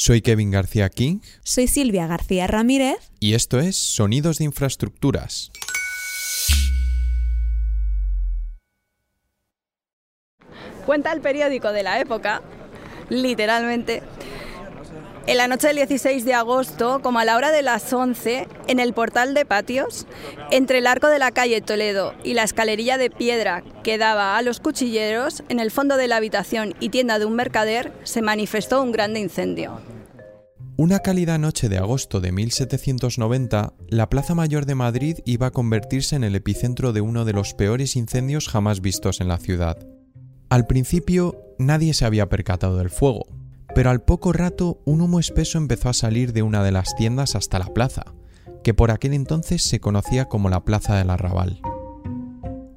Soy Kevin García King. Soy Silvia García Ramírez. Y esto es Sonidos de Infraestructuras. Cuenta el periódico de la época, literalmente, en la noche del 16 de agosto, como a la hora de las 11, en el portal de patios, entre el arco de la calle Toledo y la escalerilla de piedra que daba a los cuchilleros, en el fondo de la habitación y tienda de un mercader, se manifestó un grande incendio. Una cálida noche de agosto de 1790, la Plaza Mayor de Madrid iba a convertirse en el epicentro de uno de los peores incendios jamás vistos en la ciudad. Al principio, nadie se había percatado del fuego, pero al poco rato un humo espeso empezó a salir de una de las tiendas hasta la plaza, que por aquel entonces se conocía como la Plaza del Arrabal.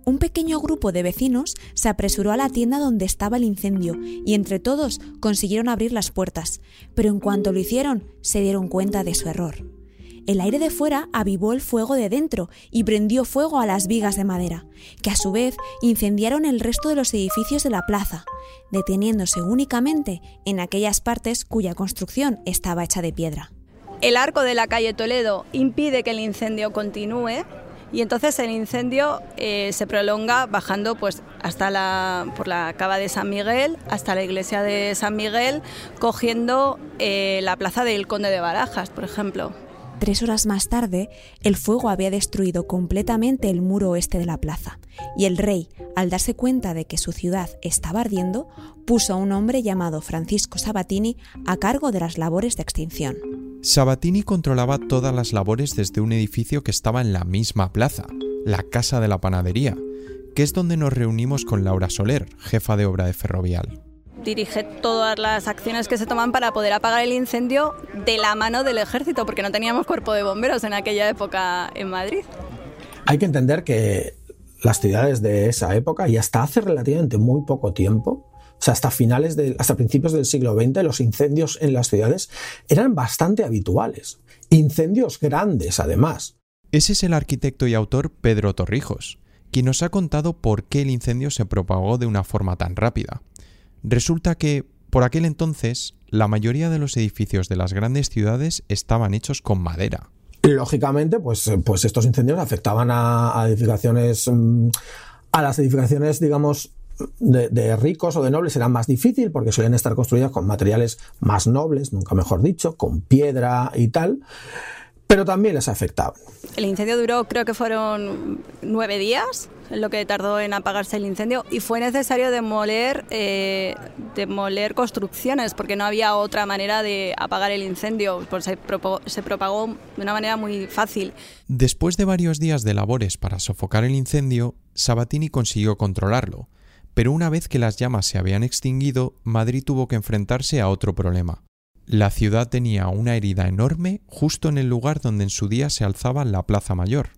Un pequeño grupo de vecinos se apresuró a la tienda donde estaba el incendio y entre todos consiguieron abrir las puertas, pero en cuanto lo hicieron se dieron cuenta de su error. El aire de fuera avivó el fuego de dentro y prendió fuego a las vigas de madera, que a su vez incendiaron el resto de los edificios de la plaza, deteniéndose únicamente en aquellas partes cuya construcción estaba hecha de piedra. El arco de la calle Toledo impide que el incendio continúe y entonces el incendio eh, se prolonga bajando pues hasta la por la cava de San Miguel hasta la iglesia de San Miguel cogiendo eh, la plaza del Conde de Barajas por ejemplo Tres horas más tarde, el fuego había destruido completamente el muro oeste de la plaza, y el rey, al darse cuenta de que su ciudad estaba ardiendo, puso a un hombre llamado Francisco Sabatini a cargo de las labores de extinción. Sabatini controlaba todas las labores desde un edificio que estaba en la misma plaza, la Casa de la Panadería, que es donde nos reunimos con Laura Soler, jefa de obra de Ferrovial dirige todas las acciones que se toman para poder apagar el incendio de la mano del ejército, porque no teníamos cuerpo de bomberos en aquella época en Madrid. Hay que entender que las ciudades de esa época y hasta hace relativamente muy poco tiempo, o sea, hasta finales de, hasta principios del siglo XX, los incendios en las ciudades eran bastante habituales. Incendios grandes, además. Ese es el arquitecto y autor Pedro Torrijos, quien nos ha contado por qué el incendio se propagó de una forma tan rápida. Resulta que, por aquel entonces, la mayoría de los edificios de las grandes ciudades estaban hechos con madera. lógicamente, pues, pues estos incendios afectaban a, edificaciones, mm, a las edificaciones, digamos, de, ricos o de nobles eran más difícil porque suelen estar construidas con materiales más nobles, nunca mejor dicho, con piedra y tal, pero también les afectaba. El incendio duró, creo que fueron nueve días lo que tardó en apagarse el incendio y fue necesario demoler, eh, demoler construcciones porque no había otra manera de apagar el incendio, pues se, se propagó de una manera muy fácil. Después de varios días de labores para sofocar el incendio, Sabatini consiguió controlarlo, pero una vez que las llamas se habían extinguido, Madrid tuvo que enfrentarse a otro problema. La ciudad tenía una herida enorme justo en el lugar donde en su día se alzaba la Plaza Mayor.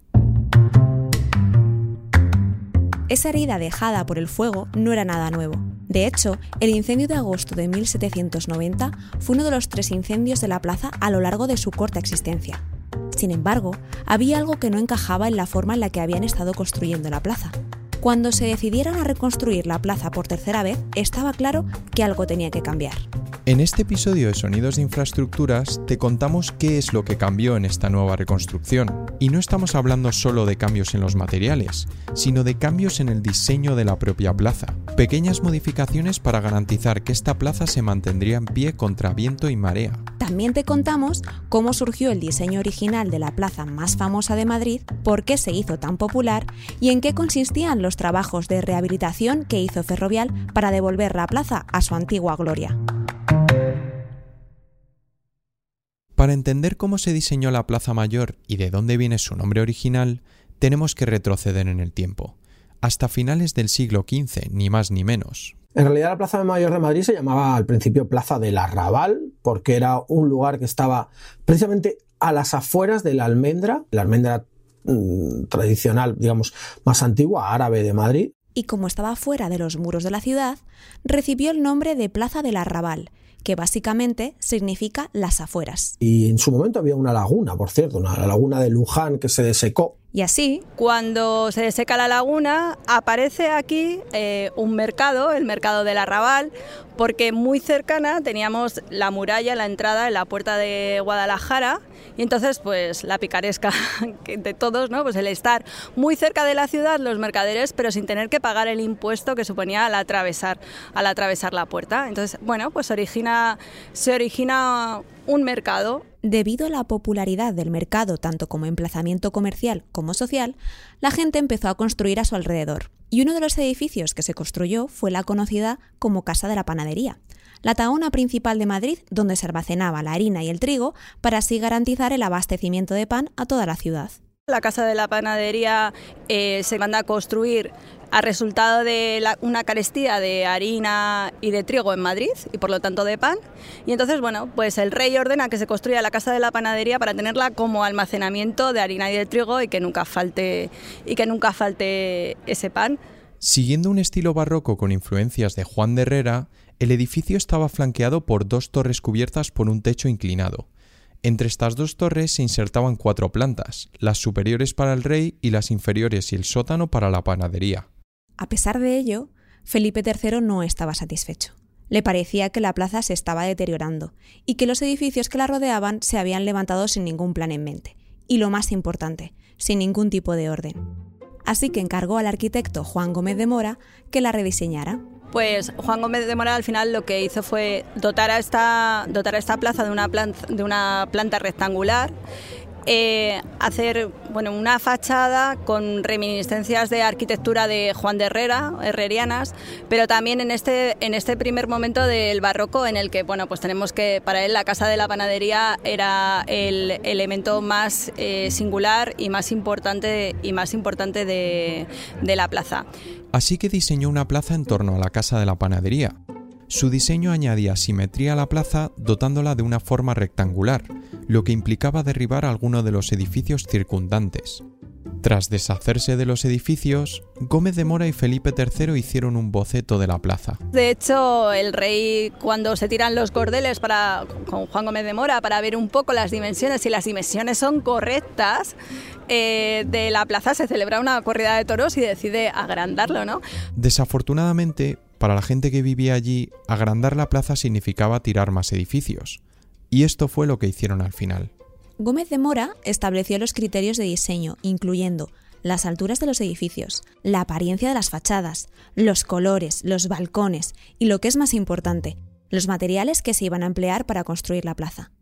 Esa herida dejada por el fuego no era nada nuevo. De hecho, el incendio de agosto de 1790 fue uno de los tres incendios de la plaza a lo largo de su corta existencia. Sin embargo, había algo que no encajaba en la forma en la que habían estado construyendo la plaza. Cuando se decidieran a reconstruir la plaza por tercera vez, estaba claro que algo tenía que cambiar. En este episodio de Sonidos de Infraestructuras te contamos qué es lo que cambió en esta nueva reconstrucción. Y no estamos hablando solo de cambios en los materiales, sino de cambios en el diseño de la propia plaza. Pequeñas modificaciones para garantizar que esta plaza se mantendría en pie contra viento y marea. También te contamos cómo surgió el diseño original de la plaza más famosa de Madrid, por qué se hizo tan popular y en qué consistían los trabajos de rehabilitación que hizo Ferrovial para devolver la plaza a su antigua gloria. Para entender cómo se diseñó la Plaza Mayor y de dónde viene su nombre original, tenemos que retroceder en el tiempo, hasta finales del siglo XV, ni más ni menos. En realidad la Plaza Mayor de Madrid se llamaba al principio Plaza del Arrabal, porque era un lugar que estaba precisamente a las afueras de la almendra, la almendra mm, tradicional, digamos, más antigua, árabe de Madrid. Y como estaba fuera de los muros de la ciudad, recibió el nombre de Plaza del Arrabal, que básicamente significa las afueras. Y en su momento había una laguna, por cierto, una laguna de Luján que se desecó. Y así, cuando se seca la laguna, aparece aquí eh, un mercado, el mercado del arrabal, porque muy cercana teníamos la muralla, la entrada en la puerta de Guadalajara, y entonces pues la picaresca de todos, ¿no? Pues el estar muy cerca de la ciudad, los mercaderes, pero sin tener que pagar el impuesto que suponía al atravesar, al atravesar la puerta. Entonces, bueno, pues origina, se origina un mercado. Debido a la popularidad del mercado tanto como emplazamiento comercial como social, la gente empezó a construir a su alrededor. Y uno de los edificios que se construyó fue la conocida como Casa de la Panadería, la taona principal de Madrid donde se almacenaba la harina y el trigo para así garantizar el abastecimiento de pan a toda la ciudad. La Casa de la Panadería eh, se manda a construir a resultado de una carestía de harina y de trigo en Madrid y por lo tanto de pan. Y entonces, bueno, pues el rey ordena que se construya la Casa de la Panadería para tenerla como almacenamiento de harina y de trigo y que nunca falte, y que nunca falte ese pan. Siguiendo un estilo barroco con influencias de Juan de Herrera, el edificio estaba flanqueado por dos torres cubiertas por un techo inclinado. Entre estas dos torres se insertaban cuatro plantas, las superiores para el rey y las inferiores y el sótano para la panadería. A pesar de ello, Felipe III no estaba satisfecho. Le parecía que la plaza se estaba deteriorando y que los edificios que la rodeaban se habían levantado sin ningún plan en mente, y lo más importante, sin ningún tipo de orden. Así que encargó al arquitecto Juan Gómez de Mora que la rediseñara pues Juan Gómez de Moral al final lo que hizo fue dotar a esta, dotar a esta plaza de una, planta, de una planta rectangular eh, hacer bueno, una fachada con reminiscencias de arquitectura de Juan de Herrera, herrerianas, pero también en este, en este primer momento del barroco en el que bueno, pues tenemos que para él la casa de la panadería era el elemento más eh, singular y más importante, y más importante de, de la plaza. Así que diseñó una plaza en torno a la casa de la panadería. Su diseño añadía simetría a la plaza dotándola de una forma rectangular, lo que implicaba derribar alguno de los edificios circundantes. Tras deshacerse de los edificios, Gómez de Mora y Felipe III hicieron un boceto de la plaza. De hecho, el rey cuando se tiran los cordeles para, con Juan Gómez de Mora para ver un poco las dimensiones, si las dimensiones son correctas, eh, de la plaza se celebra una corrida de toros y decide agrandarlo, ¿no? Desafortunadamente, para la gente que vivía allí, agrandar la plaza significaba tirar más edificios. Y esto fue lo que hicieron al final. Gómez de Mora estableció los criterios de diseño, incluyendo las alturas de los edificios, la apariencia de las fachadas, los colores, los balcones y, lo que es más importante, los materiales que se iban a emplear para construir la plaza.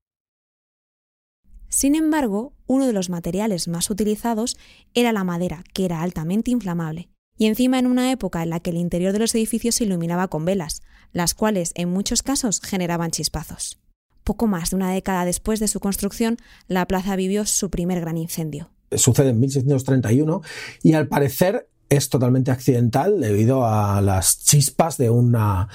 Sin embargo, uno de los materiales más utilizados era la madera, que era altamente inflamable, y encima en una época en la que el interior de los edificios se iluminaba con velas, las cuales en muchos casos generaban chispazos. Poco más de una década después de su construcción, la plaza vivió su primer gran incendio. Sucede en 1631 y al parecer es totalmente accidental debido a las chispas de una,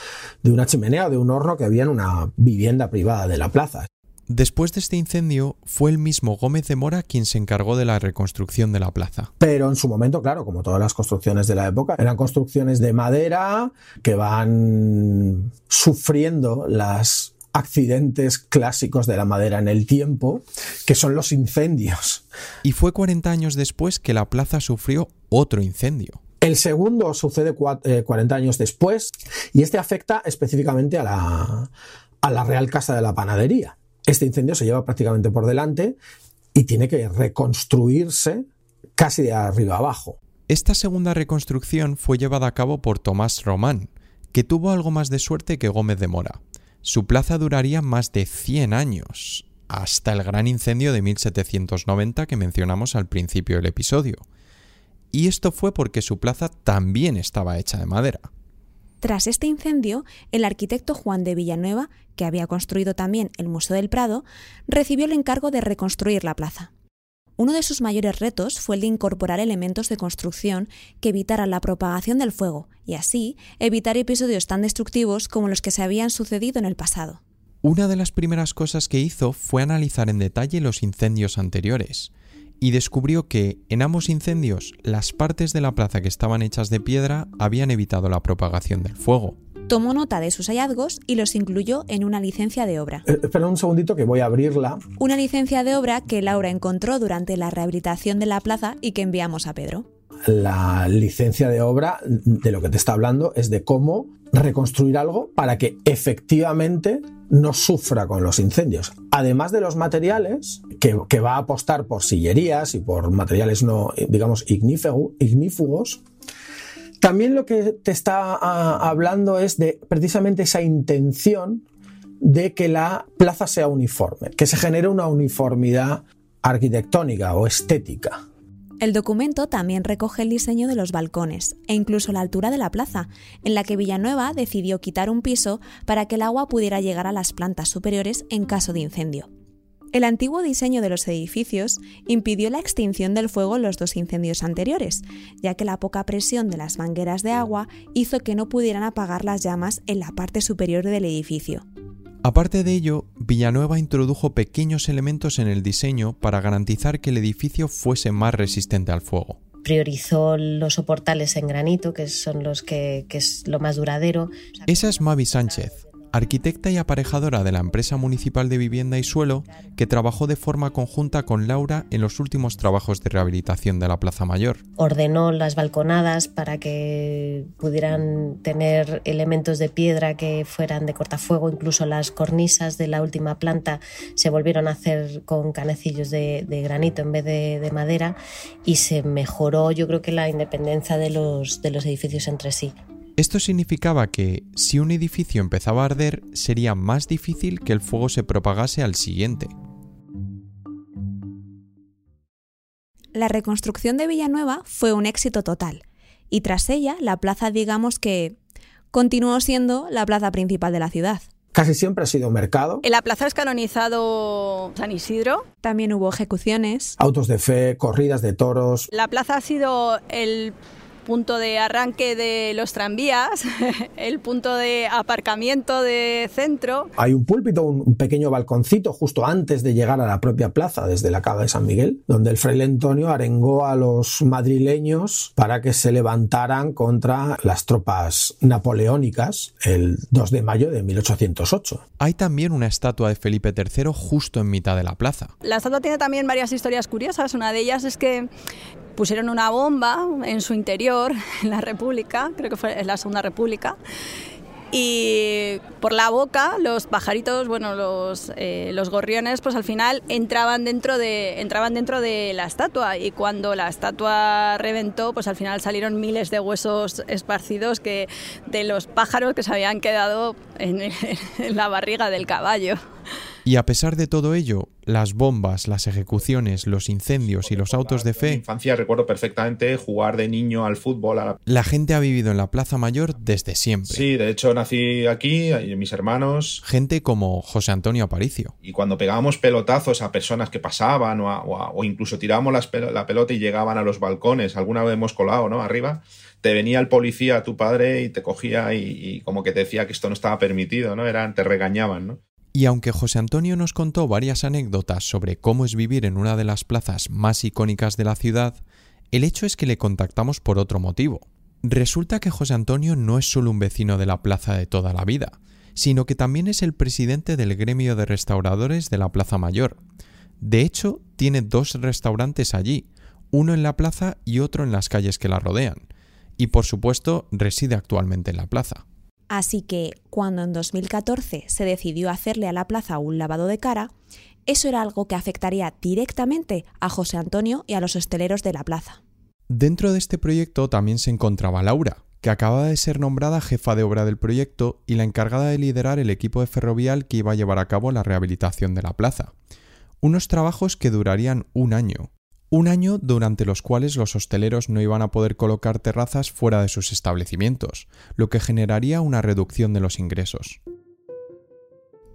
de una chimenea o de un horno que había en una vivienda privada de la plaza. Después de este incendio, fue el mismo Gómez de Mora quien se encargó de la reconstrucción de la plaza. Pero en su momento, claro, como todas las construcciones de la época, eran construcciones de madera que van sufriendo las accidentes clásicos de la madera en el tiempo, que son los incendios. Y fue 40 años después que la plaza sufrió otro incendio. El segundo sucede 40 eh, años después y este afecta específicamente a la, a la Real Casa de la Panadería. Este incendio se lleva prácticamente por delante y tiene que reconstruirse casi de arriba abajo. Esta segunda reconstrucción fue llevada a cabo por Tomás Román, que tuvo algo más de suerte que Gómez de Mora. Su plaza duraría más de 100 años, hasta el gran incendio de 1790 que mencionamos al principio del episodio. Y esto fue porque su plaza también estaba hecha de madera. Tras este incendio, el arquitecto Juan de Villanueva, que había construido también el Museo del Prado, recibió el encargo de reconstruir la plaza. Uno de sus mayores retos fue el de incorporar elementos de construcción que evitaran la propagación del fuego y así evitar episodios tan destructivos como los que se habían sucedido en el pasado. Una de las primeras cosas que hizo fue analizar en detalle los incendios anteriores y descubrió que en ambos incendios las partes de la plaza que estaban hechas de piedra habían evitado la propagación del fuego. tomó nota de sus hallazgos y los incluyó en una licencia de obra. Eh, espera un segundito que voy a abrirla. Una licencia de obra que Laura encontró durante la rehabilitación de la plaza y que enviamos a Pedro. La licencia de obra de lo que te está hablando es de cómo reconstruir algo para que efectivamente no sufra con los incendios. Además de los materiales, que, va a apostar por sillerías y por materiales no, digamos, ignífugos, también lo que te está ah, hablando es de precisamente esa intención de que la plaza sea uniforme, que se genere una uniformidad arquitectónica o estética. El documento también recoge el diseño de los balcones e incluso la altura de la plaza, en la que Villanueva decidió quitar un piso para que el agua pudiera llegar a las plantas superiores en caso de incendio. El antiguo diseño de los edificios impidió la extinción del fuego en los dos incendios anteriores, ya que la poca presión de las mangueras de agua hizo que no pudieran apagar las llamas en la parte superior del edificio. Aparte de ello, Villanueva introdujo pequeños elementos en el diseño para garantizar que el edificio fuese más resistente al fuego. Priorizó los soportales en granito, que son los que, que es lo más duradero. Esa es Mavi Sánchez, arquitecta y aparejadora de la empresa municipal de vivienda y suelo, que trabajó de forma conjunta con Laura en los últimos trabajos de rehabilitación de la Plaza Mayor. Ordenó las balconadas para que pudieran tener elementos de piedra que fueran de cortafuego, incluso las cornisas de la última planta se volvieron a hacer con canecillos de, granito en vez de, de, madera y se mejoró yo creo que la independencia de los edificios entre sí. Esto significaba que si un edificio empezaba a arder, sería más difícil que el fuego se propagase al siguiente. La reconstrucción de Villanueva fue un éxito total, y tras ella la plaza digamos que continuó siendo la plaza principal de la ciudad. Casi siempre ha sido mercado. En la plaza es canonizado San Isidro. También hubo ejecuciones. Autos de fe, corridas de toros. La plaza ha sido el punto de arranque de los tranvías, el punto de aparcamiento de centro. Hay un púlpito, un pequeño balconcito justo antes de llegar a la propia plaza, desde la cava de San Miguel, donde el fraile Antonio arengó a los madrileños para que se levantaran contra las tropas napoleónicas el 2 de mayo de 1808. Hay también una estatua de Felipe III justo en mitad de la plaza. La estatua tiene también varias historias curiosas. Una de ellas es que pusieron una bomba en su interior, en la República, creo que fue en la Segunda República, y por la boca los pajaritos, bueno, los, eh, los gorriones, pues al final entraban dentro, de, entraban dentro de la estatua y cuando la estatua reventó, pues al final salieron miles de huesos esparcidos que, de los pájaros que se habían quedado en la barriga del caballo. Y a pesar de todo ello, las bombas, las ejecuciones, los incendios y los autos de fe... En infancia recuerdo perfectamente jugar de niño al fútbol. La... gente ha vivido en la Plaza Mayor desde siempre. Sí, de hecho nací aquí, mis hermanos... Gente como José Antonio Aparicio. Y cuando pegábamos pelotazos a personas que pasaban o, incluso tirábamos la pelota y llegaban a los balcones, alguna vez hemos colado, ¿no? Arriba te venía el policía, tu padre, y te cogía y, y, como que te decía que esto no estaba permitido, ¿no? Eran, te regañaban, ¿no? Y aunque José Antonio nos contó varias anécdotas sobre cómo es vivir en una de las plazas más icónicas de la ciudad, el hecho es que le contactamos por otro motivo. Resulta que José Antonio no es solo un vecino de la plaza de toda la vida, sino que también es el presidente del gremio de restauradores de la Plaza Mayor. De hecho, tiene dos restaurantes allí, uno en la plaza y otro en las calles que la rodean. Y por supuesto, reside actualmente en la plaza. Así que cuando en 2014 se decidió hacerle a la plaza un lavado de cara, eso era algo que afectaría directamente a José Antonio y a los hosteleros de la plaza. Dentro de este proyecto también se encontraba Laura, que acababa de ser nombrada jefa de obra del proyecto y la encargada de liderar el equipo de ferrovial que iba a llevar a cabo la rehabilitación de la plaza. Unos trabajos que durarían un año, un año durante los cuales los hosteleros no iban a poder colocar terrazas fuera de sus establecimientos, lo que generaría una reducción de los ingresos.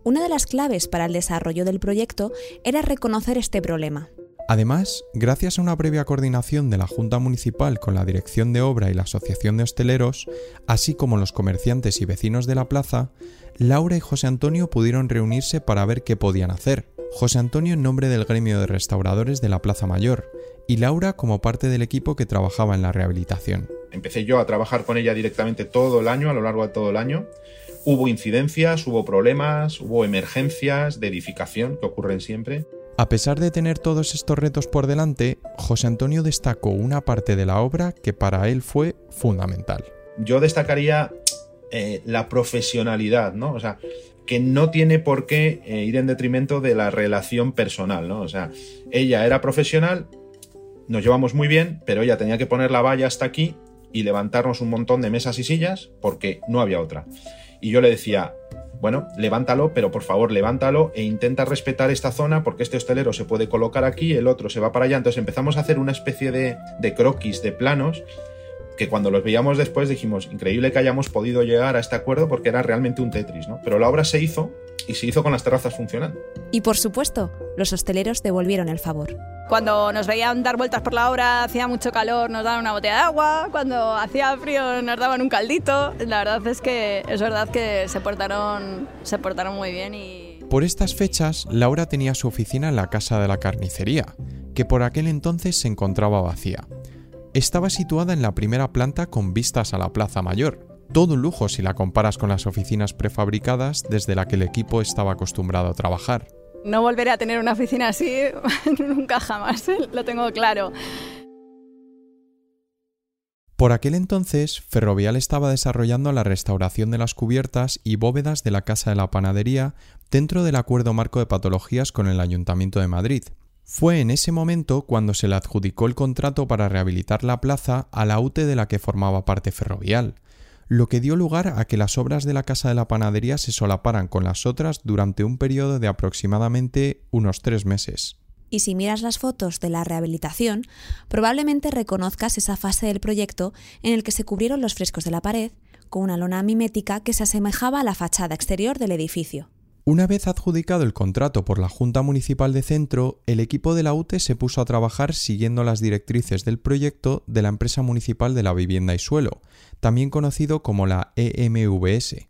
Una de las claves para el desarrollo del proyecto era reconocer este problema. Además, gracias a una previa coordinación de la Junta Municipal con la Dirección de Obra y la Asociación de Hosteleros, así como los comerciantes y vecinos de la plaza, Laura y José Antonio pudieron reunirse para ver qué podían hacer, José Antonio en nombre del gremio de restauradores de la Plaza Mayor y Laura como parte del equipo que trabajaba en la rehabilitación. empecé yo a trabajar con ella directamente todo el año, a lo largo de todo el año. Hubo incidencias, hubo problemas, hubo emergencias de edificación que ocurren siempre. A pesar de tener todos estos retos por delante, José Antonio destacó una parte de la obra que para él fue fundamental. Yo destacaría eh, la profesionalidad, ¿no? O sea, que no tiene por qué eh, ir en detrimento de la relación personal, ¿no? O sea, ella era profesional, nos llevamos muy bien, pero ella tenía que poner la valla hasta aquí y levantarnos un montón de mesas y sillas porque no había otra. Y yo le decía, bueno, levántalo, pero por favor levántalo e intenta respetar esta zona porque este hostelero se puede colocar aquí, el otro se va para allá. Entonces empezamos a hacer una especie de, de croquis, de planos, que cuando los veíamos después dijimos, increíble que hayamos podido llegar a este acuerdo porque era realmente un Tetris, ¿no? Pero la obra se hizo y se hizo con las terrazas funcionando. Y por supuesto, los hosteleros devolvieron el favor. Cuando nos veían dar vueltas por la obra, hacía mucho calor, nos daban una botella de agua. Cuando hacía frío, nos daban un caldito. La verdad es que es verdad que se portaron, se portaron muy bien y... Por estas fechas, Laura tenía su oficina en la casa de la carnicería, que por aquel entonces se encontraba vacía. Estaba situada en la primera planta con vistas a la Plaza Mayor, todo un lujo si la comparas con las oficinas prefabricadas desde la que el equipo estaba acostumbrado a trabajar. No volveré a tener una oficina así nunca jamás, lo tengo claro. Por aquel entonces, Ferrovial estaba desarrollando la restauración de las cubiertas y bóvedas de la Casa de la Panadería dentro del acuerdo marco de patologías con el Ayuntamiento de Madrid. Fue en ese momento cuando se le adjudicó el contrato para rehabilitar la plaza a la UTE de la que formaba parte Ferrovial, lo que dio lugar a que las obras de la Casa de la Panadería se solaparan con las otras durante un periodo de aproximadamente unos tres meses. Y si miras las fotos de la rehabilitación, probablemente reconozcas esa fase del proyecto en el que se cubrieron los frescos de la pared con una lona mimética que se asemejaba a la fachada exterior del edificio. Una vez adjudicado el contrato por la Junta Municipal de Centro, el equipo de la UTE se puso a trabajar siguiendo las directrices del proyecto de la Empresa Municipal de la Vivienda y Suelo, también conocido como la EMVS.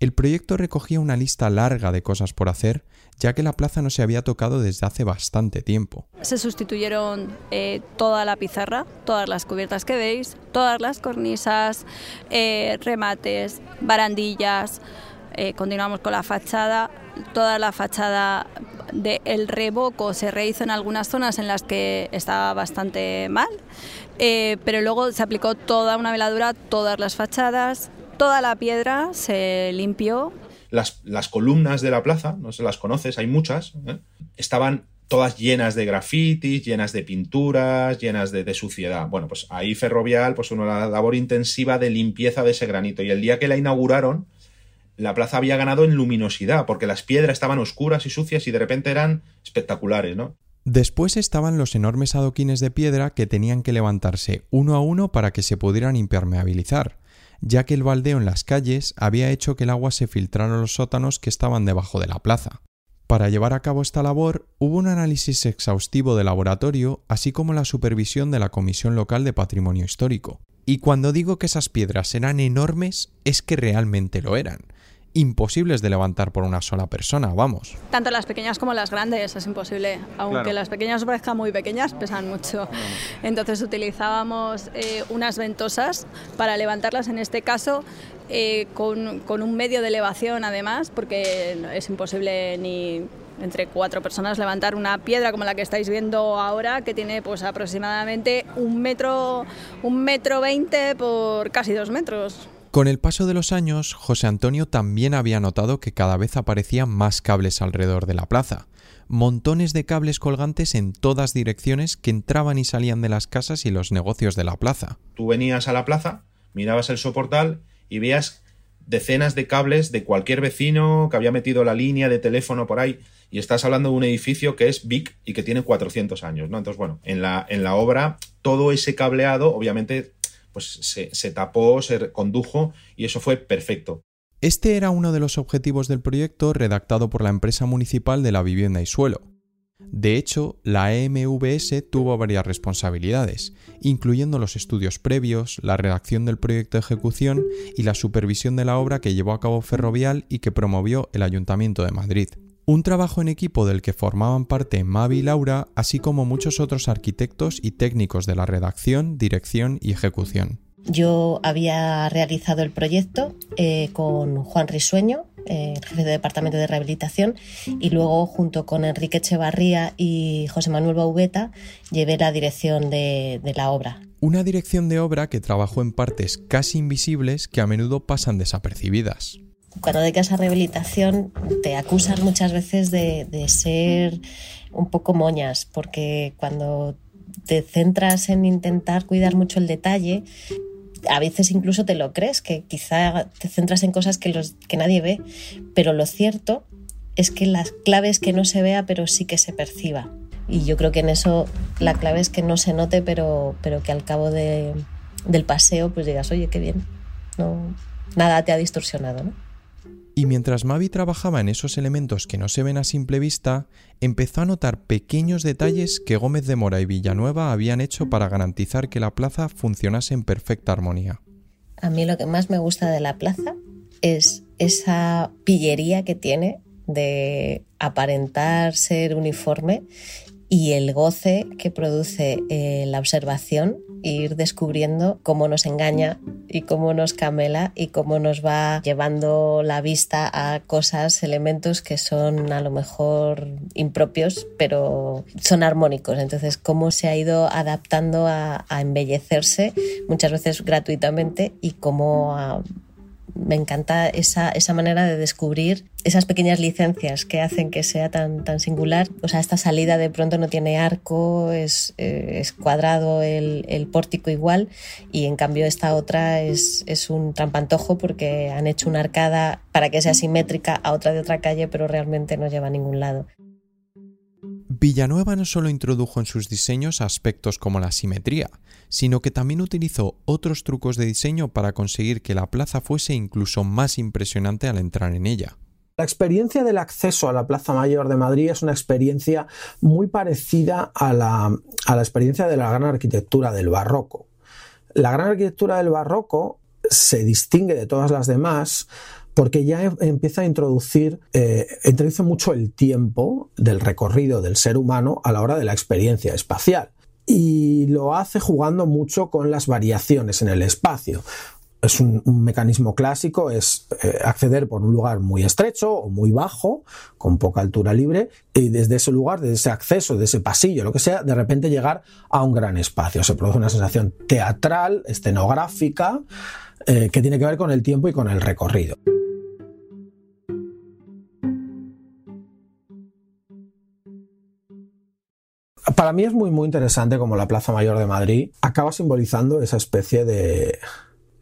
El proyecto recogía una lista larga de cosas por hacer, ya que la plaza no se había tocado desde hace bastante tiempo. Se sustituyeron eh, toda la pizarra, todas las cubiertas que veis, todas las cornisas, eh, remates, barandillas, eh, continuamos con la fachada. Toda la fachada del revoco se rehizo en algunas zonas en las que estaba bastante mal, eh, pero luego se aplicó toda una veladura, todas las fachadas, toda la piedra se limpió. Las, las columnas de la plaza, no se las conoces, hay muchas, ¿eh? estaban todas llenas de grafitis, llenas de pinturas, llenas de, de, suciedad. Bueno, pues ahí Ferrovial, pues una labor intensiva de limpieza de ese granito. Y el día que la inauguraron, la plaza había ganado en luminosidad, porque las piedras estaban oscuras y sucias y de repente eran espectaculares, ¿no? Después estaban los enormes adoquines de piedra que tenían que levantarse uno a uno para que se pudieran impermeabilizar, ya que el baldeo en las calles había hecho que el agua se filtrara a los sótanos que estaban debajo de la plaza. Para llevar a cabo esta labor hubo un análisis exhaustivo de laboratorio, así como la supervisión de la Comisión Local de Patrimonio Histórico. Y cuando digo que esas piedras eran enormes, es que realmente lo eran imposibles de levantar por una sola persona, vamos. Tanto las pequeñas como las grandes es imposible, aunque claro. las pequeñas parezcan muy pequeñas, pesan mucho. Entonces utilizábamos eh, unas ventosas para levantarlas, en este caso eh, con, con un medio de elevación además, porque es imposible ni entre cuatro personas levantar una piedra como la que estáis viendo ahora, que tiene pues aproximadamente un metro, un metro veinte por casi dos metros. Con el paso de los años, José Antonio también había notado que cada vez aparecían más cables alrededor de la plaza, montones de cables colgantes en todas direcciones que entraban y salían de las casas y los negocios de la plaza. Tú venías a la plaza, mirabas el soportal y veías decenas de cables de cualquier vecino que había metido la línea de teléfono por ahí y estás hablando de un edificio que es big y que tiene 400 años, ¿no? Entonces, bueno, en la, en la obra todo ese cableado obviamente pues se, se tapó, se condujo y eso fue perfecto. Este era uno de los objetivos del proyecto redactado por la empresa municipal de la vivienda y suelo. De hecho, la EMVS tuvo varias responsabilidades, incluyendo los estudios previos, la redacción del proyecto de ejecución y la supervisión de la obra que llevó a cabo Ferrovial y que promovió el Ayuntamiento de Madrid. Un trabajo en equipo del que formaban parte Mavi y Laura, así como muchos otros arquitectos y técnicos de la redacción, dirección y ejecución. Yo había realizado el proyecto eh, con Juan Risueño, eh, jefe de Departamento de Rehabilitación, y luego junto con Enrique Echevarría y José Manuel Baubeta llevé la dirección de, de la obra. Una dirección de obra que trabajó en partes casi invisibles que a menudo pasan desapercibidas cuando dedicas a rehabilitación te acusan muchas veces de, de, ser un poco moñas, porque cuando te centras en intentar cuidar mucho el detalle, a veces incluso te lo crees, que quizá te centras en cosas que, los, que nadie ve, pero lo cierto es que la clave es que no se vea, pero sí que se perciba. Y yo creo que en eso la clave es que no se note, pero, pero que al cabo de, del paseo pues digas, oye, qué bien, no, nada te ha distorsionado, ¿no? Y mientras Mavi trabajaba en esos elementos que no se ven a simple vista, empezó a notar pequeños detalles que Gómez de Mora y Villanueva habían hecho para garantizar que la plaza funcionase en perfecta armonía. A mí lo que más me gusta de la plaza es esa pillería que tiene de aparentar ser uniforme y el goce que produce eh, la observación ir descubriendo cómo nos engaña y cómo nos camela y cómo nos va llevando la vista a cosas, elementos que son a lo mejor impropios, pero son armónicos. Entonces, cómo se ha ido adaptando a, a embellecerse, muchas veces gratuitamente, y cómo a me encanta esa, esa, manera de descubrir esas pequeñas licencias que hacen que sea tan, tan singular. O sea, esta salida de pronto no tiene arco, es, eh, es cuadrado el, el, pórtico igual y en cambio esta otra es, es un trampantojo porque han hecho una arcada para que sea simétrica a otra de otra calle, pero realmente no lleva a ningún lado. Villanueva no solo introdujo en sus diseños aspectos como la simetría, sino que también utilizó otros trucos de diseño para conseguir que la plaza fuese incluso más impresionante al entrar en ella. La experiencia del acceso a la Plaza Mayor de Madrid es una experiencia muy parecida a la, a la experiencia de la gran arquitectura del barroco. La gran arquitectura del barroco se distingue de todas las demás porque ya em, empieza a introducir, eh, introduce mucho el tiempo del recorrido del ser humano a la hora de la experiencia espacial. Y lo hace jugando mucho con las variaciones en el espacio. Es un, mecanismo clásico, es eh, acceder por un lugar muy estrecho o muy bajo, con poca altura libre, y desde ese lugar, desde ese acceso, de ese pasillo, lo que sea, de repente llegar a un gran espacio. Se produce una sensación teatral, escenográfica, eh, que tiene que ver con el tiempo y con el recorrido. Para mí es muy muy interesante como la Plaza Mayor de Madrid acaba simbolizando esa especie de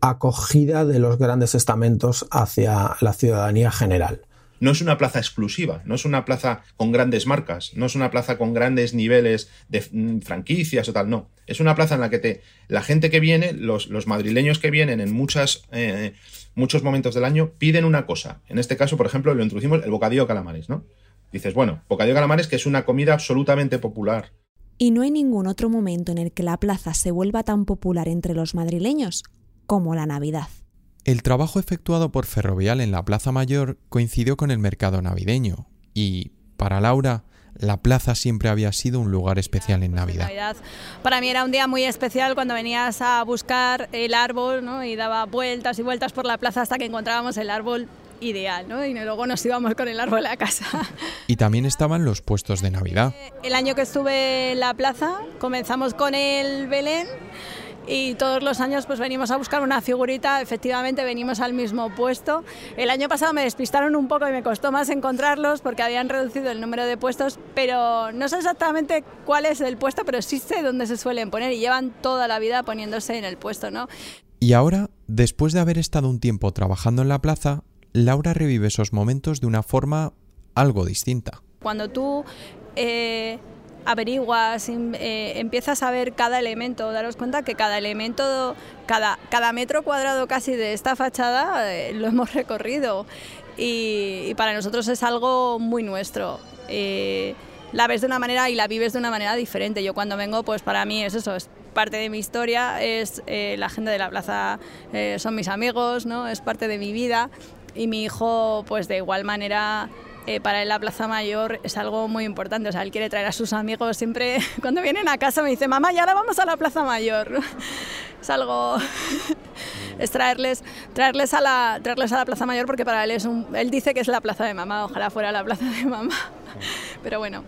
acogida de los grandes estamentos hacia la ciudadanía general. No es una plaza exclusiva, no es una plaza con grandes marcas, no es una plaza con grandes niveles de mm, franquicias o tal, no. Es una plaza en la que te, la gente que viene, los, los madrileños que vienen en muchas, eh, muchos momentos del año, piden una cosa. En este caso, por ejemplo, lo introducimos el bocadillo de calamares, ¿no? Dices, bueno, bocadillo de calamares que es una comida absolutamente popular. Y no hay ningún otro momento en el que la plaza se vuelva tan popular entre los madrileños como la Navidad. El trabajo efectuado por Ferrovial en la Plaza Mayor coincidió con el mercado navideño y, para Laura, la plaza siempre había sido un lugar especial en Navidad. Navidad. Para mí era un día muy especial cuando venías a buscar el árbol ¿no? y daba vueltas y vueltas por la plaza hasta que encontrábamos el árbol ideal, ¿no? Y luego nos íbamos con el árbol a casa. Y también estaban los puestos de Navidad. El año que estuve en la plaza comenzamos con el Belén y todos los años pues venimos a buscar una figurita, efectivamente venimos al mismo puesto. El año pasado me despistaron un poco y me costó más encontrarlos porque habían reducido el número de puestos, pero no sé exactamente cuál es el puesto, pero sí sé dónde se suelen poner y llevan toda la vida poniéndose en el puesto, ¿no? Y ahora, después de haber estado un tiempo trabajando en la plaza, Laura revive esos momentos de una forma algo distinta. Cuando tú eh, averiguas, eh, empiezas a ver cada elemento, daros cuenta que cada elemento, cada, cada metro cuadrado casi de esta fachada eh, lo hemos recorrido y, y, para nosotros es algo muy nuestro. Eh, la ves de una manera y la vives de una manera diferente. Yo cuando vengo, pues para mí es eso, es parte de mi historia, es eh, la gente de la plaza, eh, son mis amigos, ¿no? es parte de mi vida y mi hijo, pues de igual manera, eh, para él la Plaza Mayor es algo muy importante. O sea, él quiere traer a sus amigos siempre, cuando vienen a casa me dice, mamá, ya ahora vamos a la Plaza Mayor. es algo es traerles traerles a la traerles a la Plaza Mayor porque para él es un él dice que es la Plaza de Mamá, ojalá fuera la Plaza de Mamá. Pero bueno.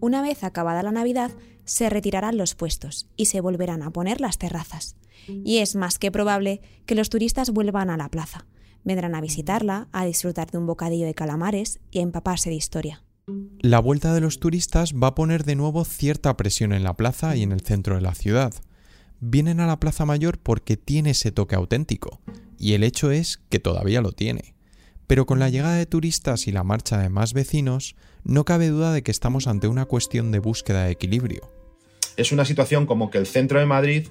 Una vez acabada la Navidad, se retirarán los puestos y se volverán a poner las terrazas. Y es más que probable que los turistas vuelvan a la plaza. Vendrán a visitarla, a disfrutar de un bocadillo de calamares y a empaparse de historia. La vuelta de los turistas va a poner de nuevo cierta presión en la plaza y en el centro de la ciudad. Vienen a la Plaza Mayor porque tiene ese toque auténtico, y el hecho es que todavía lo tiene. Pero con la llegada de turistas y la marcha de más vecinos, no cabe duda de que estamos ante una cuestión de búsqueda de equilibrio. Es una situación como que el centro de Madrid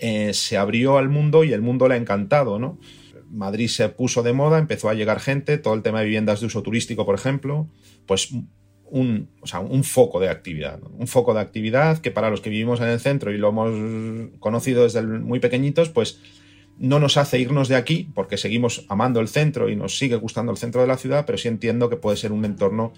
eh, se abrió al mundo y el mundo le ha encantado, ¿no? Madrid se puso de moda, empezó a llegar gente, todo el tema de viviendas de uso turístico, por ejemplo, pues un, un foco de actividad. Un foco de actividad que para los que vivimos en el centro y lo hemos conocido desde muy pequeñitos, pues no nos hace irnos de aquí, porque seguimos amando el centro y nos sigue gustando el centro de la ciudad, pero sí entiendo que puede ser un entorno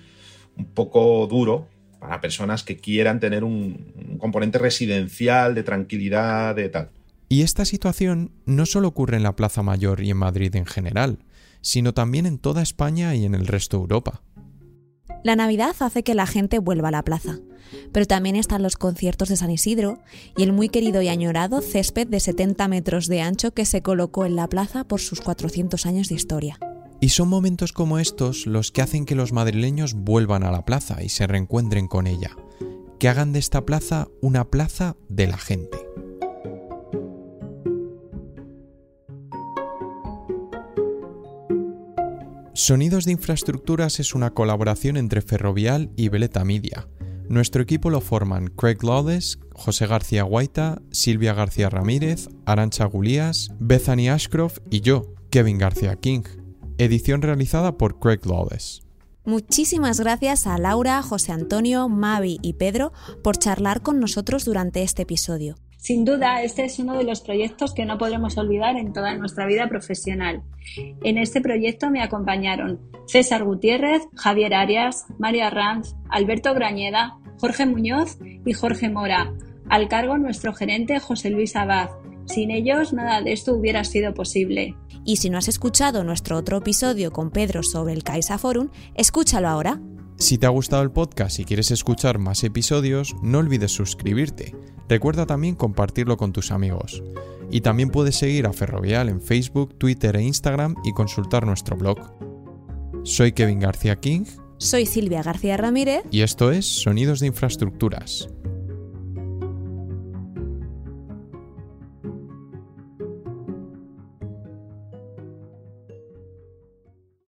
un poco duro para personas que quieran tener un, un componente residencial, de tranquilidad, de tal. Y esta situación no solo ocurre en la Plaza Mayor y en Madrid en general, sino también en toda España y en el resto de Europa. La Navidad hace que la gente vuelva a la plaza, pero también están los conciertos de San Isidro y el muy querido y añorado césped de 70 metros de ancho que se colocó en la plaza por sus 400 años de historia. Y son momentos como estos los que hacen que los madrileños vuelvan a la plaza y se reencuentren con ella, que hagan de esta plaza una plaza de la gente. Sonidos de Infraestructuras es una colaboración entre Ferrovial y Veleta Media. Nuestro equipo lo forman Craig Lawless, José García Guaita, Silvia García Ramírez, Arancha Gulías, Bethany Ashcroft y yo, Kevin García King. Edición realizada por Craig Lawless. Muchísimas gracias a Laura, José Antonio, Mavi y Pedro por charlar con nosotros durante este episodio. Sin duda, este es uno de los proyectos que no podremos olvidar en toda nuestra vida profesional. En este proyecto me acompañaron César Gutiérrez, Javier Arias, María Ranz, Alberto Grañeda, Jorge Muñoz y Jorge Mora. Al cargo nuestro gerente José Luis Abad. Sin ellos nada de esto hubiera sido posible. Y si no has escuchado nuestro otro episodio con Pedro sobre el Caixa Forum, escúchalo ahora. Si te ha gustado el podcast y quieres escuchar más episodios, no olvides suscribirte. Recuerda también compartirlo con tus amigos. Y también puedes seguir a Ferrovial en Facebook, Twitter e Instagram y consultar nuestro blog. Soy Kevin García King. Soy Silvia García Ramírez. Y esto es Sonidos de Infraestructuras.